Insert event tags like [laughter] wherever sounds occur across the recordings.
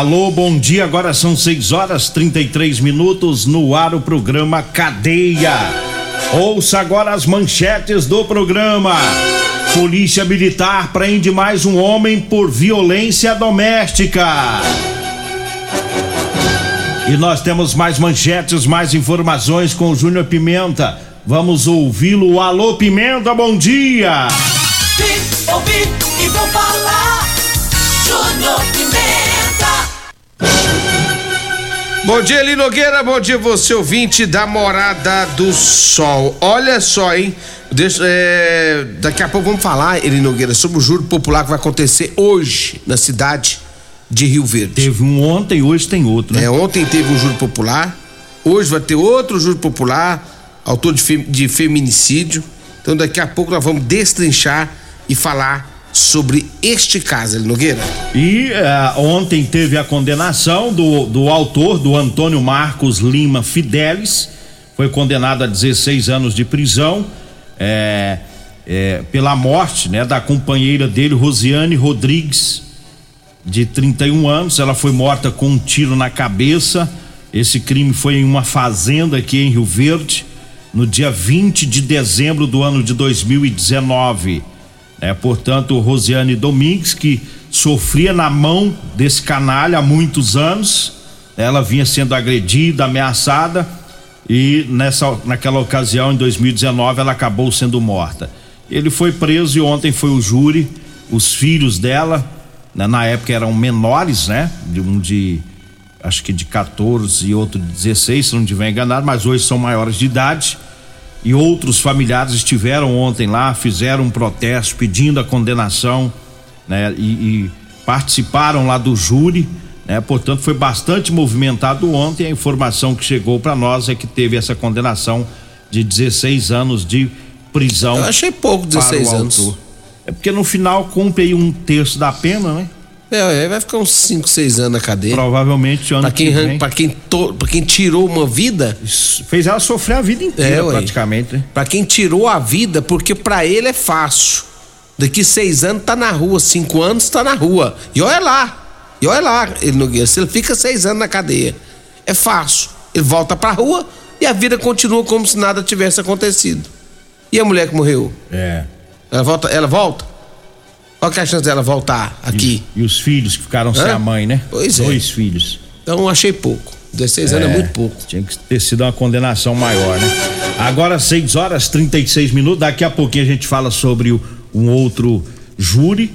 Alô, bom dia. Agora são 6 horas 33 minutos no ar o programa Cadeia. Ouça agora as manchetes do programa. Polícia Militar prende mais um homem por violência doméstica. E nós temos mais manchetes, mais informações com o Júnior Pimenta. Vamos ouvi-lo. Alô, Pimenta, bom dia. Vim, ouvi e vou falar. Júnior Pimenta. Bom dia, Eli Nogueira. Bom dia, você ouvinte da Morada do Sol. Olha só, hein? Deixa, é, daqui a pouco vamos falar, Eli Nogueira, sobre o juro popular que vai acontecer hoje na cidade de Rio Verde. Teve um ontem e hoje tem outro, né? É, ontem teve o juro popular, hoje vai ter outro juro popular, autor de, fem- de feminicídio. Então daqui a pouco nós vamos destrinchar e falar sobre este caso, Eli Nogueira. E eh, ontem teve a condenação do, do autor, do Antônio Marcos Lima Fidelis, foi condenado a 16 anos de prisão eh, eh, pela morte né, da companheira dele, Rosiane Rodrigues, de 31 anos. Ela foi morta com um tiro na cabeça. Esse crime foi em uma fazenda aqui em Rio Verde, no dia 20 de dezembro do ano de 2019. É, portanto, Rosiane Domingues, que sofria na mão desse canalha há muitos anos, ela vinha sendo agredida, ameaçada e nessa, naquela ocasião, em 2019, ela acabou sendo morta. Ele foi preso e ontem foi o júri, os filhos dela, né, na época eram menores, né? De um de acho que de 14 e outro de 16, se não estiver enganado, mas hoje são maiores de idade. E outros familiares estiveram ontem lá, fizeram um protesto pedindo a condenação, né? E, e participaram lá do júri, né? Portanto, foi bastante movimentado ontem. A informação que chegou para nós é que teve essa condenação de 16 anos de prisão. Eu achei pouco, 16 para o anos. autor. É porque no final cumpre aí um terço da pena, né? É, vai ficar uns 5, 6 anos na cadeia. Provavelmente ano Pra quem, que vem. pra quem, to- pra quem tirou uma vida, Fez ela sofrer a vida inteira, É, ué. praticamente, né? pra quem tirou a vida, porque pra ele é fácil. Daqui seis anos tá na rua, cinco anos tá na rua. E olha lá, e olha lá, ele Nogueira, se ele fica seis anos na cadeia, é fácil. Ele volta pra rua e a vida continua como se nada tivesse acontecido. E a mulher que morreu? É. Ela volta? Ela volta? Qual que é a chance dela voltar aqui? E os filhos que ficaram sem Hã? a mãe, né? Pois é. Dois filhos. Então achei pouco. 16 anos é muito pouco. Tinha que ter sido uma condenação maior, né? Agora, 6 horas 36 minutos. Daqui a pouquinho a gente fala sobre o- um outro júri,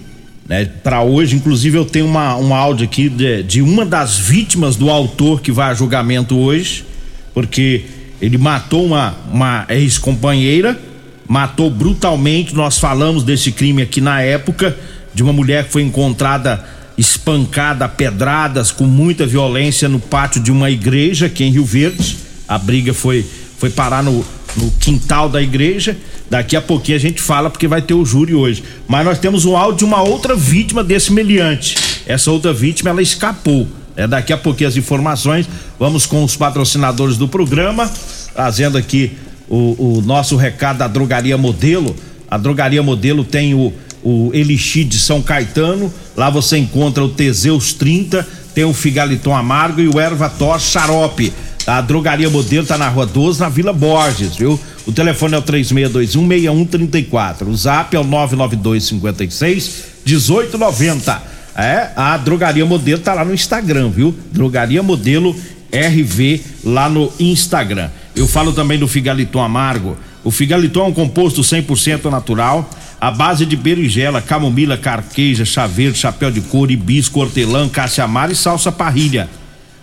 né? Para hoje, inclusive, eu tenho uma, um áudio aqui de, de uma das vítimas do autor que vai a julgamento hoje, porque ele matou uma, uma ex-companheira, matou brutalmente. Nós falamos desse crime aqui na época, de uma mulher que foi encontrada espancada pedradas com muita violência no pátio de uma igreja aqui em Rio Verde. A briga foi, foi parar no, no quintal da igreja. Daqui a pouquinho a gente fala porque vai ter o júri hoje. Mas nós temos um áudio de uma outra vítima desse meliante. Essa outra vítima ela escapou. É daqui a pouquinho as informações. Vamos com os patrocinadores do programa, trazendo aqui o, o nosso recado da Drogaria Modelo. A Drogaria Modelo tem o, o Elixir de São Caetano. Lá você encontra o Teseus 30, tem o Figaliton Amargo e o Erva Tor Xarope. A Drogaria Modelo tá na Rua 12, na Vila Borges, viu? O telefone é o 3621-6134. O zap é o 99256 1890. É, a Drogaria Modelo tá lá no Instagram, viu? Drogaria Modelo RV lá no Instagram. Eu falo também do Figaliton Amargo. O Figaliton é um composto 100% natural, à base de berinjela, camomila, carqueja, chá verde, chapéu de couro, hibisco, hortelã, caça-amara e salsa parrilha.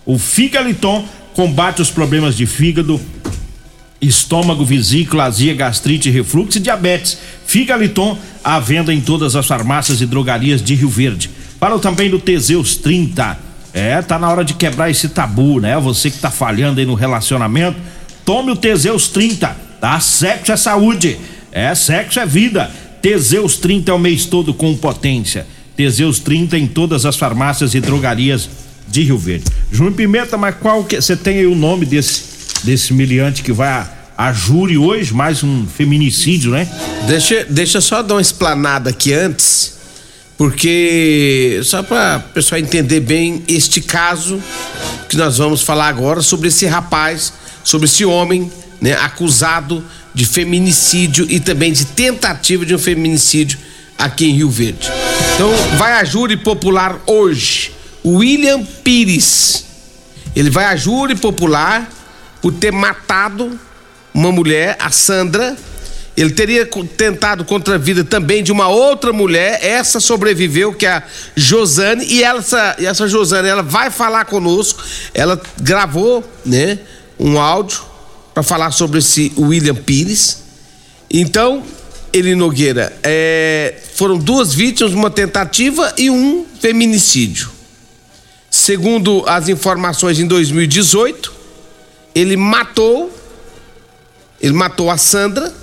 O Figaliton combate os problemas de fígado, estômago, vesícula, azia, gastrite, refluxo e diabetes. Figaliton à venda em todas as farmácias e drogarias de Rio Verde. Falo também do Teseus 30. É, tá na hora de quebrar esse tabu, né? Você que tá falhando aí no relacionamento, tome o Teseus 30, tá? Sexo é saúde. É, sexo é vida. Teseus 30 é o mês todo com potência. Teseus 30 em todas as farmácias e drogarias de Rio Verde. Júnior Pimenta, mas qual que você tem aí o nome desse desse miliante que vai a, a júri hoje, mais um feminicídio, né? Deixa, deixa só dar uma explanada aqui antes, porque só para o pessoal entender bem este caso que nós vamos falar agora sobre esse rapaz, sobre esse homem, né, acusado de feminicídio e também de tentativa de um feminicídio aqui em Rio Verde. Então, vai a júri popular hoje. William Pires. Ele vai a júri popular por ter matado uma mulher, a Sandra. Ele teria tentado contra a vida também de uma outra mulher, essa sobreviveu, que é a Josane, e essa, essa Josane, ela vai falar conosco, ela gravou, né, um áudio para falar sobre esse William Pires. Então, ele Nogueira, é, foram duas vítimas, uma tentativa e um feminicídio. Segundo as informações em 2018, ele matou, ele matou a Sandra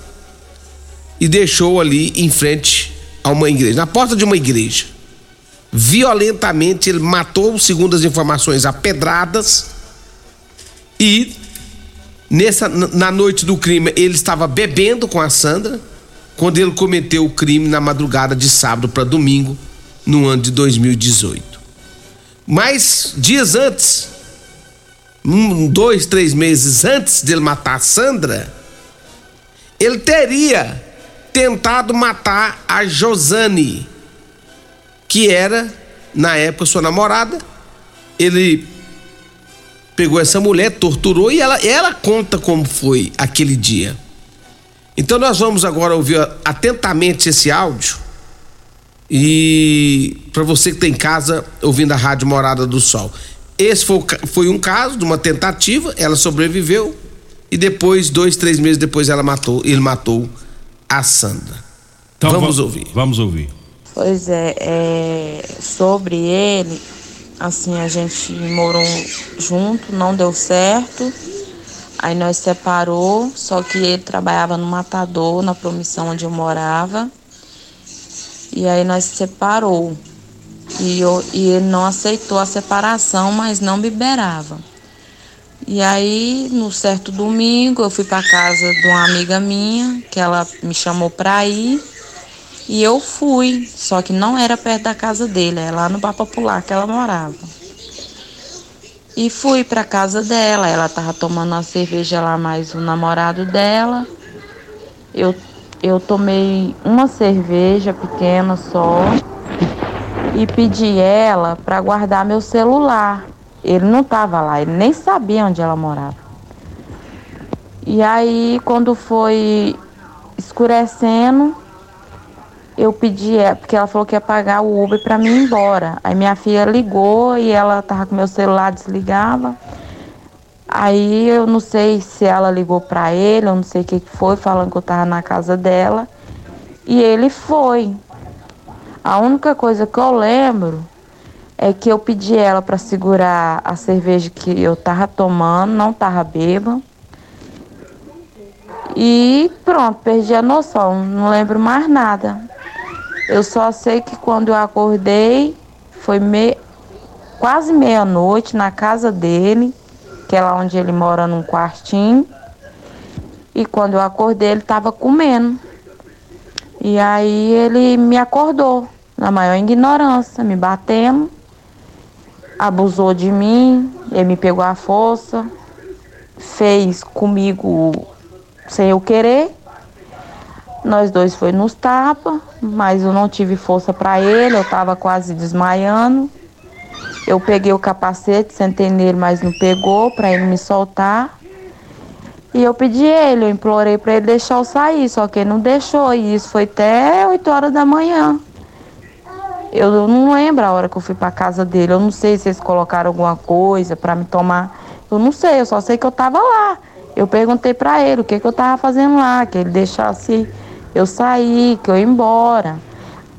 e deixou ali em frente a uma igreja, na porta de uma igreja. Violentamente ele matou, segundo as informações, a pedradas e nessa na noite do crime ele estava bebendo com a Sandra quando ele cometeu o crime na madrugada de sábado para domingo no ano de 2018. Mas dias antes um, dois, três meses antes dele matar a Sandra, ele teria tentado matar a Josane, que era, na época, sua namorada. Ele pegou essa mulher, torturou e ela, ela conta como foi aquele dia. Então nós vamos agora ouvir atentamente esse áudio. E para você que tem tá em casa ouvindo a Rádio Morada do Sol. Esse foi, foi um caso de uma tentativa, ela sobreviveu e depois, dois, três meses depois, ela matou, ele matou a Sandra. Então, vamos ouvir. Vamos ouvir. Pois é, é, sobre ele, assim, a gente morou junto, não deu certo. Aí nós separou, só que ele trabalhava no matador, na promissão onde eu morava. E aí nós separou. E, eu, e ele não aceitou a separação, mas não liberava. E aí, no certo domingo, eu fui para casa de uma amiga minha, que ela me chamou para ir, e eu fui, só que não era perto da casa dele, é lá no Bar Popular que ela morava. E fui para casa dela, ela tava tomando uma cerveja lá mais o namorado dela. Eu eu tomei uma cerveja pequena só e pedi ela para guardar meu celular. Ele não estava lá, ele nem sabia onde ela morava. E aí, quando foi escurecendo, eu pedi ela, porque ela falou que ia pagar o Uber para mim ir embora. Aí minha filha ligou e ela tava com meu celular desligava. Aí eu não sei se ela ligou para ele, eu não sei o que foi, falando que eu tava na casa dela. E ele foi. A única coisa que eu lembro é que eu pedi ela para segurar a cerveja que eu tava tomando, não tava bêbada. E pronto, perdi a noção, não lembro mais nada. Eu só sei que quando eu acordei, foi me... quase meia-noite na casa dele, que é lá onde ele mora num quartinho. E quando eu acordei, ele estava comendo. E aí ele me acordou, na maior ignorância, me batendo, abusou de mim, ele me pegou à força, fez comigo sem eu querer. Nós dois foi nos tapa, mas eu não tive força para ele, eu tava quase desmaiando. Eu peguei o capacete, sentei nele, mas não pegou para ele me soltar. E eu pedi ele, eu implorei para ele deixar eu sair, só que ele não deixou, e isso foi até 8 horas da manhã. Eu não lembro a hora que eu fui para casa dele, eu não sei se eles colocaram alguma coisa para me tomar. Eu não sei, eu só sei que eu tava lá. Eu perguntei para ele o que que eu tava fazendo lá, que ele deixasse eu sair, que eu ia embora.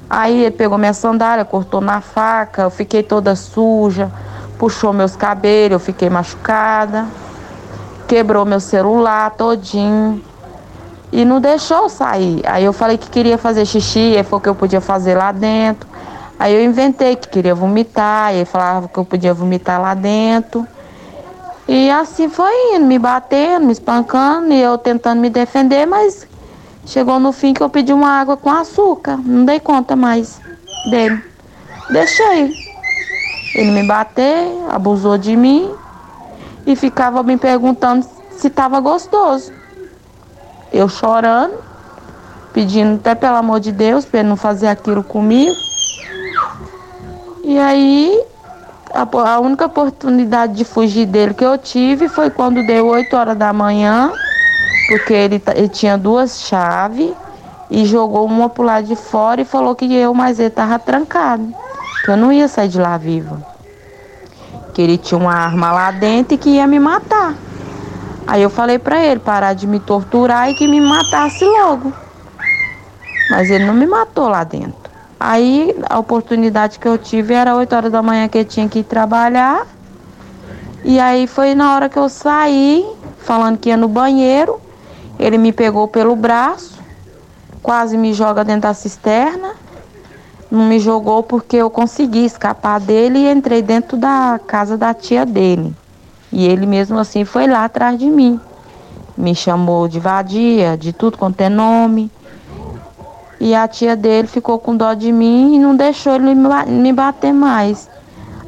Aí ele pegou minha sandália, cortou na faca, eu fiquei toda suja, puxou meus cabelos, eu fiquei machucada, quebrou meu celular todinho e não deixou eu sair. Aí eu falei que queria fazer xixi, ele falou que eu podia fazer lá dentro. Aí eu inventei que queria vomitar, e ele falava que eu podia vomitar lá dentro. E assim foi indo, me batendo, me espancando, e eu tentando me defender, mas chegou no fim que eu pedi uma água com açúcar. Não dei conta mais dele. Deixei. Ele me bateu, abusou de mim e ficava me perguntando se estava gostoso. Eu chorando, pedindo até pelo amor de Deus para ele não fazer aquilo comigo. E aí a, a única oportunidade de fugir dele que eu tive foi quando deu 8 horas da manhã, porque ele, ele tinha duas chaves e jogou uma pro lado de fora e falou que eu, mas ele tava trancado, que eu não ia sair de lá viva. Que ele tinha uma arma lá dentro e que ia me matar. Aí eu falei pra ele parar de me torturar e que me matasse logo. Mas ele não me matou lá dentro. Aí a oportunidade que eu tive era 8 horas da manhã que eu tinha que ir trabalhar. E aí foi na hora que eu saí, falando que ia no banheiro. Ele me pegou pelo braço, quase me joga dentro da cisterna. Não me jogou porque eu consegui escapar dele e entrei dentro da casa da tia dele. E ele mesmo assim foi lá atrás de mim. Me chamou de vadia, de tudo quanto é nome. E a tia dele ficou com dó de mim e não deixou ele me bater mais.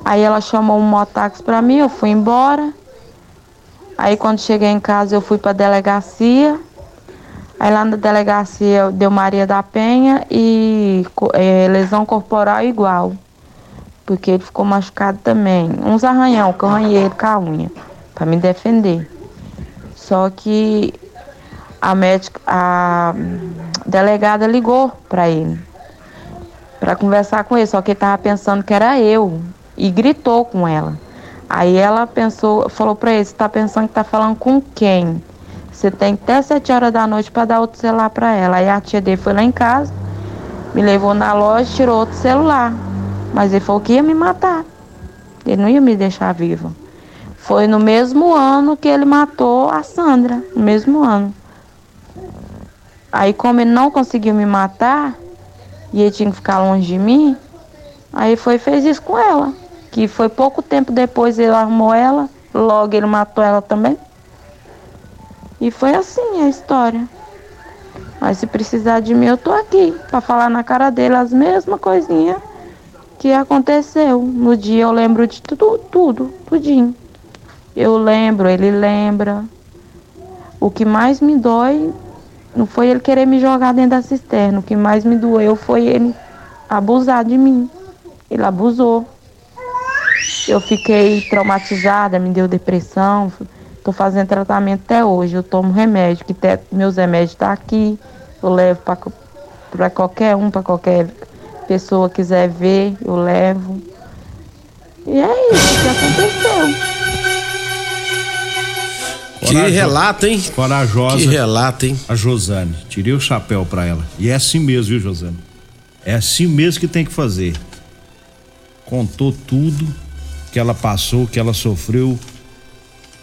Aí ela chamou um mototáxi para mim, eu fui embora. Aí quando cheguei em casa eu fui para delegacia. Aí lá na delegacia deu Maria da Penha e é, lesão corporal igual. Porque ele ficou machucado também. Uns arranhão que eu arranhei ele com a unha. para me defender. Só que a médica, a delegada ligou para ele para conversar com ele, só que ele estava pensando que era eu e gritou com ela. Aí ela pensou, falou para ele, você está pensando que está falando com quem? Você tem até sete horas da noite para dar outro celular para ela. Aí a tia dele foi lá em casa, me levou na loja, tirou outro celular. Mas ele falou que ia me matar. Ele não ia me deixar viva. Foi no mesmo ano que ele matou a Sandra, no mesmo ano. Aí como ele não conseguiu me matar, e ele tinha que ficar longe de mim, aí foi fez isso com ela. Que foi pouco tempo depois ele arrumou ela, logo ele matou ela também. E foi assim a história. Mas se precisar de mim, eu tô aqui para falar na cara dele as mesmas coisinhas que aconteceu. No dia eu lembro de tudo, tudo, tudinho. Eu lembro, ele lembra. O que mais me dói não foi ele querer me jogar dentro da cisterna. O que mais me doeu foi ele abusar de mim. Ele abusou. Eu fiquei traumatizada, me deu depressão. Estou fazendo tratamento até hoje. Eu tomo remédio, que te, meus remédios estão tá aqui. Eu levo para qualquer um, para qualquer pessoa quiser ver, eu levo. E é isso que aconteceu. Que relato, hein? Corajosa. Que relato, hein? A Josane. Tirei o chapéu para ela. E é assim mesmo, viu, Josane? É assim mesmo que tem que fazer. Contou tudo que ela passou, que ela sofreu.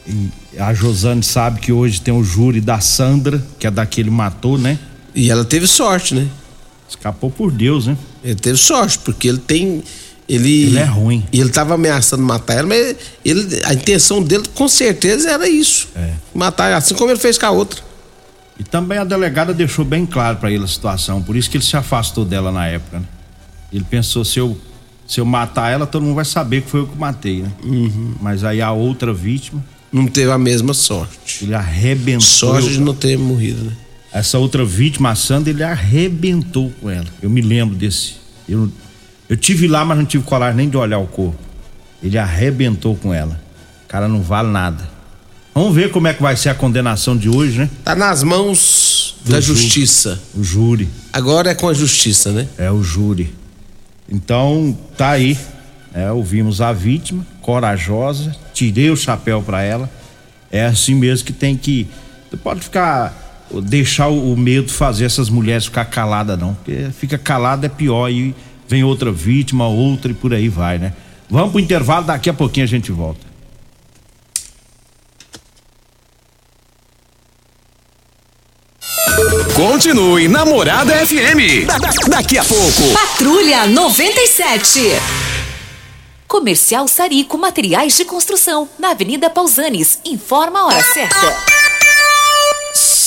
E a Josane sabe que hoje tem o júri da Sandra, que é daquele matou, né? E ela teve sorte, né? Escapou por Deus, né? Ele teve sorte, porque ele tem ele, ele é ruim. E ele estava ameaçando matar ela, mas ele, a intenção dele com certeza era isso. É. Matar, assim como ele fez com a outra. E também a delegada deixou bem claro para ele a situação, por isso que ele se afastou dela na época. Né? Ele pensou: se eu, se eu matar ela, todo mundo vai saber que foi eu que matei, né? Uhum. Mas aí a outra vítima. Não teve a mesma sorte. Ele arrebentou. Sorte de não ter morrido, né? Essa outra vítima, a Sandra, ele arrebentou com ela. Eu me lembro desse. Eu, eu tive lá, mas não tive coragem nem de olhar o corpo. Ele arrebentou com ela. O cara não vale nada. Vamos ver como é que vai ser a condenação de hoje, né? Tá nas mãos Do da ju- justiça. O júri. Agora é com a justiça, né? É o júri. Então, tá aí. É, ouvimos a vítima, corajosa, tirei o chapéu pra ela. É assim mesmo que tem que. Pode ficar. deixar o, medo fazer essas mulheres ficar caladas, não. Porque fica calada é pior. E vem outra vítima, outra e por aí vai, né? Vamos pro intervalo, daqui a pouquinho a gente volta. Continue Namorada FM. Da- da- daqui a pouco. Patrulha 97. Comercial Sarico Materiais de Construção, na Avenida Pausanes. Informa a hora certa.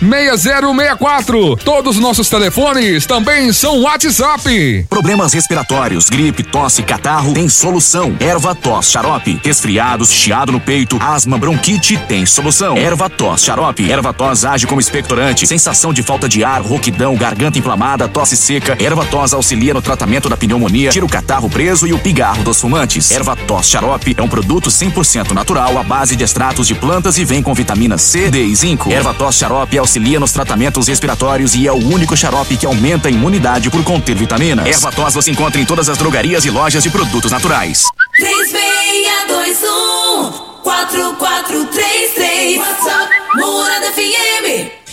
6064. Todos os nossos telefones também são WhatsApp. Problemas respiratórios, gripe, tosse, catarro, tem solução. Erva tos, xarope. Resfriados, chiado no peito, asma, bronquite, tem solução. Erva tos, xarope. Erva tos age como expectorante. Sensação de falta de ar, rouquidão, garganta inflamada, tosse seca. Erva tos auxilia no tratamento da pneumonia, tira o catarro preso e o pigarro dos fumantes. Erva tos, xarope é um produto 100% natural à base de extratos de plantas e vem com vitamina C, D e zinco. Erva tos, xarope auxilia nos tratamentos respiratórios e é o único xarope que aumenta a imunidade por conter vitaminas. Erva tos você encontra em todas as drogarias e lojas de produtos naturais. 3621 4433 WhatsApp Morada FM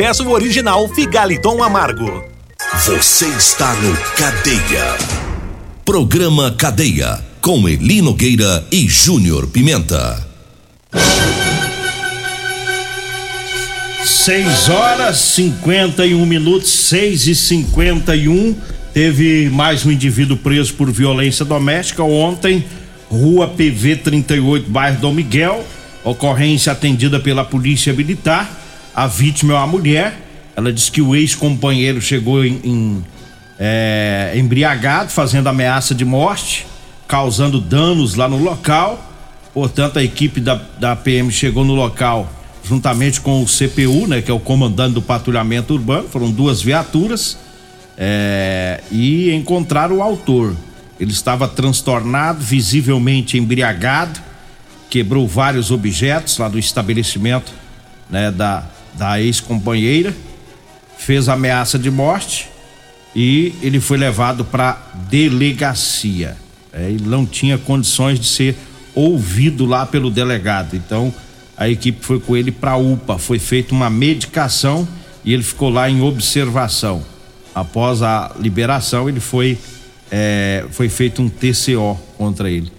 peça o original Figaliton Amargo. Você está no Cadeia. Programa Cadeia. Com Eli Nogueira e Júnior Pimenta. 6 horas 51 minutos, 6 e 51 Teve mais um indivíduo preso por violência doméstica ontem, Rua PV 38, bairro Dom Miguel. Ocorrência atendida pela Polícia Militar. A vítima é uma mulher. Ela disse que o ex-companheiro chegou em, em é, embriagado, fazendo ameaça de morte, causando danos lá no local. Portanto, a equipe da, da PM chegou no local juntamente com o CPU, né, que é o comandante do patrulhamento urbano. Foram duas viaturas é, e encontraram o autor. Ele estava transtornado, visivelmente embriagado, quebrou vários objetos lá do estabelecimento né, da, da ex-companheira, fez ameaça de morte e ele foi levado para delegacia. É, ele não tinha condições de ser ouvido lá pelo delegado. Então a equipe foi com ele para UPA, foi feita uma medicação e ele ficou lá em observação após a liberação, ele foi é, foi feito um TCO contra ele.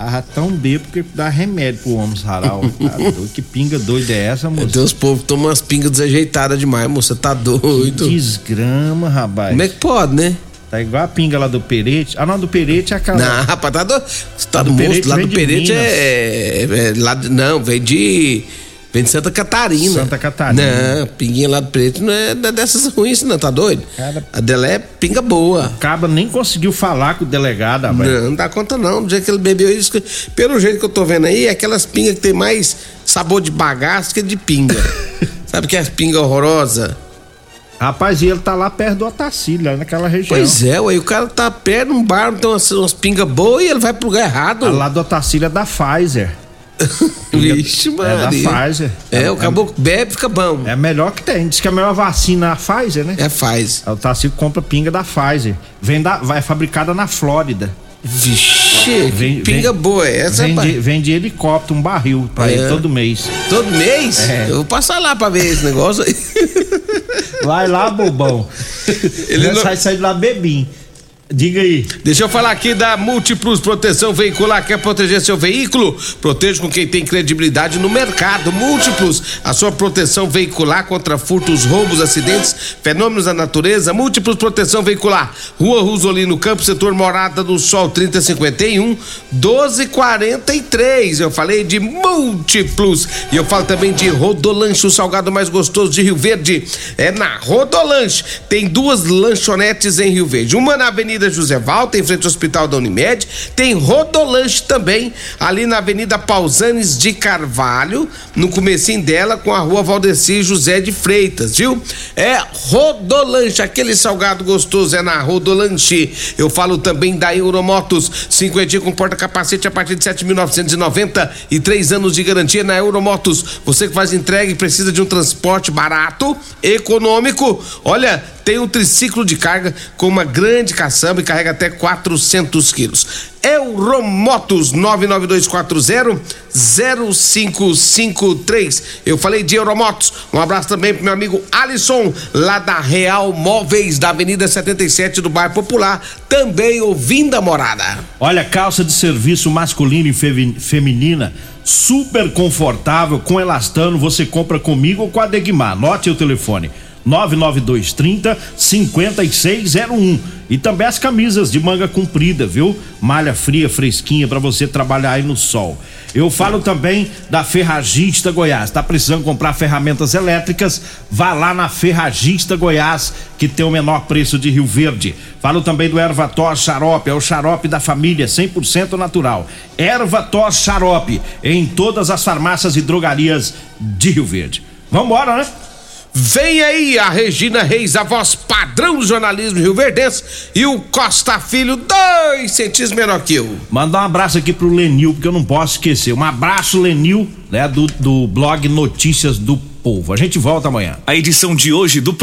Tava tão bêbado que dá remédio pro homem saral. [laughs] Tá que pinga doida é essa, moça? Deus, povo toma umas pingas desajeitadas demais, moça. Tá doido. Que desgrama, rapaz. Como é que pode, né? Tá igual a pinga lá do Perete. Ah, não, do Perete é aquela. Não, rapaz, tá do. Tá do moço, lá do Perete é, é, é, lá, Não, vem de. Vem de Santa Catarina. Santa Catarina. Não, pinguinha lá do preto não é dessas ruins, não, tá doido? Cara, a dela é pinga boa. O Caba nem conseguiu falar com o delegado, rapaz. Não, não dá conta não. Do jeito que ele bebeu isso, pelo jeito que eu tô vendo aí, é aquelas pingas que tem mais sabor de bagaço que de pinga. [laughs] Sabe que é as pinga horrorosa? Rapaz, e ele tá lá perto do Otacílio, lá naquela região. Pois é, ué, o cara tá perto num bar, tem umas, umas pingas boas e ele vai pro lugar errado. Ah, lá do Otacílio é da Pfizer. [laughs] Vixe, mano. É da Pfizer. É, é o caboclo bebe, fica bom. É a melhor que tem. Diz que a melhor vacina é a Pfizer, né? É a Pfizer. O Tarcísio compra pinga da Pfizer. Vem da, vai fabricada na Flórida. Vixe, vem, pinga vem, boa é essa, vem de, vem de helicóptero, um barril pra é. ele todo mês. Todo mês? É. Eu vou passar lá pra ver esse negócio aí. Vai lá, bobão. [laughs] Ele não... sai, sai de lá bebinho. Diga aí. Deixa eu falar aqui da Múltiplos Proteção Veicular. Quer proteger seu veículo? Proteja com quem tem credibilidade no mercado. Múltiplos, a sua proteção veicular contra furtos, roubos, acidentes, fenômenos da natureza. Múltiplos Proteção Veicular. Rua Rosolino Campos, setor Morada do Sol 3051, 1243. Eu falei de Múltiplos. E eu falo também de Rodolanche, o salgado mais gostoso de Rio Verde. É na Rodolanche. Tem duas lanchonetes em Rio Verde. Uma na Avenida Avenida José Valta, em frente ao Hospital da Unimed. Tem Rodolanche também, ali na Avenida Pausanes de Carvalho, no comecinho dela, com a rua Valdeci José de Freitas, viu? É Rodolanche, aquele salgado gostoso é na Rodolanche. Eu falo também da Euromotos, cinquentinha com porta-capacete a partir de 7.990 e três anos de garantia na Euromotos. Você que faz entrega e precisa de um transporte barato, econômico, olha, tem um triciclo de carga com uma grande caçamba e carrega até 400 quilos. Euromotos 99240 0553. Eu falei de Euromotos. Um abraço também pro meu amigo Alisson, lá da Real Móveis, da Avenida 77 do Bairro Popular, também ouvindo a morada. Olha, calça de serviço masculino e feminina, super confortável, com elastano, você compra comigo ou com a Degmar. Anote o telefone. 99230 5601. E também as camisas de manga comprida, viu? Malha fria, fresquinha para você trabalhar aí no sol. Eu falo também da Ferragista Goiás. Tá precisando comprar ferramentas elétricas? Vá lá na Ferragista Goiás, que tem o menor preço de Rio Verde. Falo também do Ervator Xarope, é o xarope da família, 100% natural. Ervator Xarope, em todas as farmácias e drogarias de Rio Verde. Vambora, né? Vem aí a Regina Reis, a voz padrão do jornalismo Rio Verdense, e o Costa Filho, dois centímetros menor que eu. Mandar um abraço aqui pro Lenil, porque eu não posso esquecer. Um abraço, Lenil, né, do, do blog Notícias do Povo. A gente volta amanhã. A edição de hoje do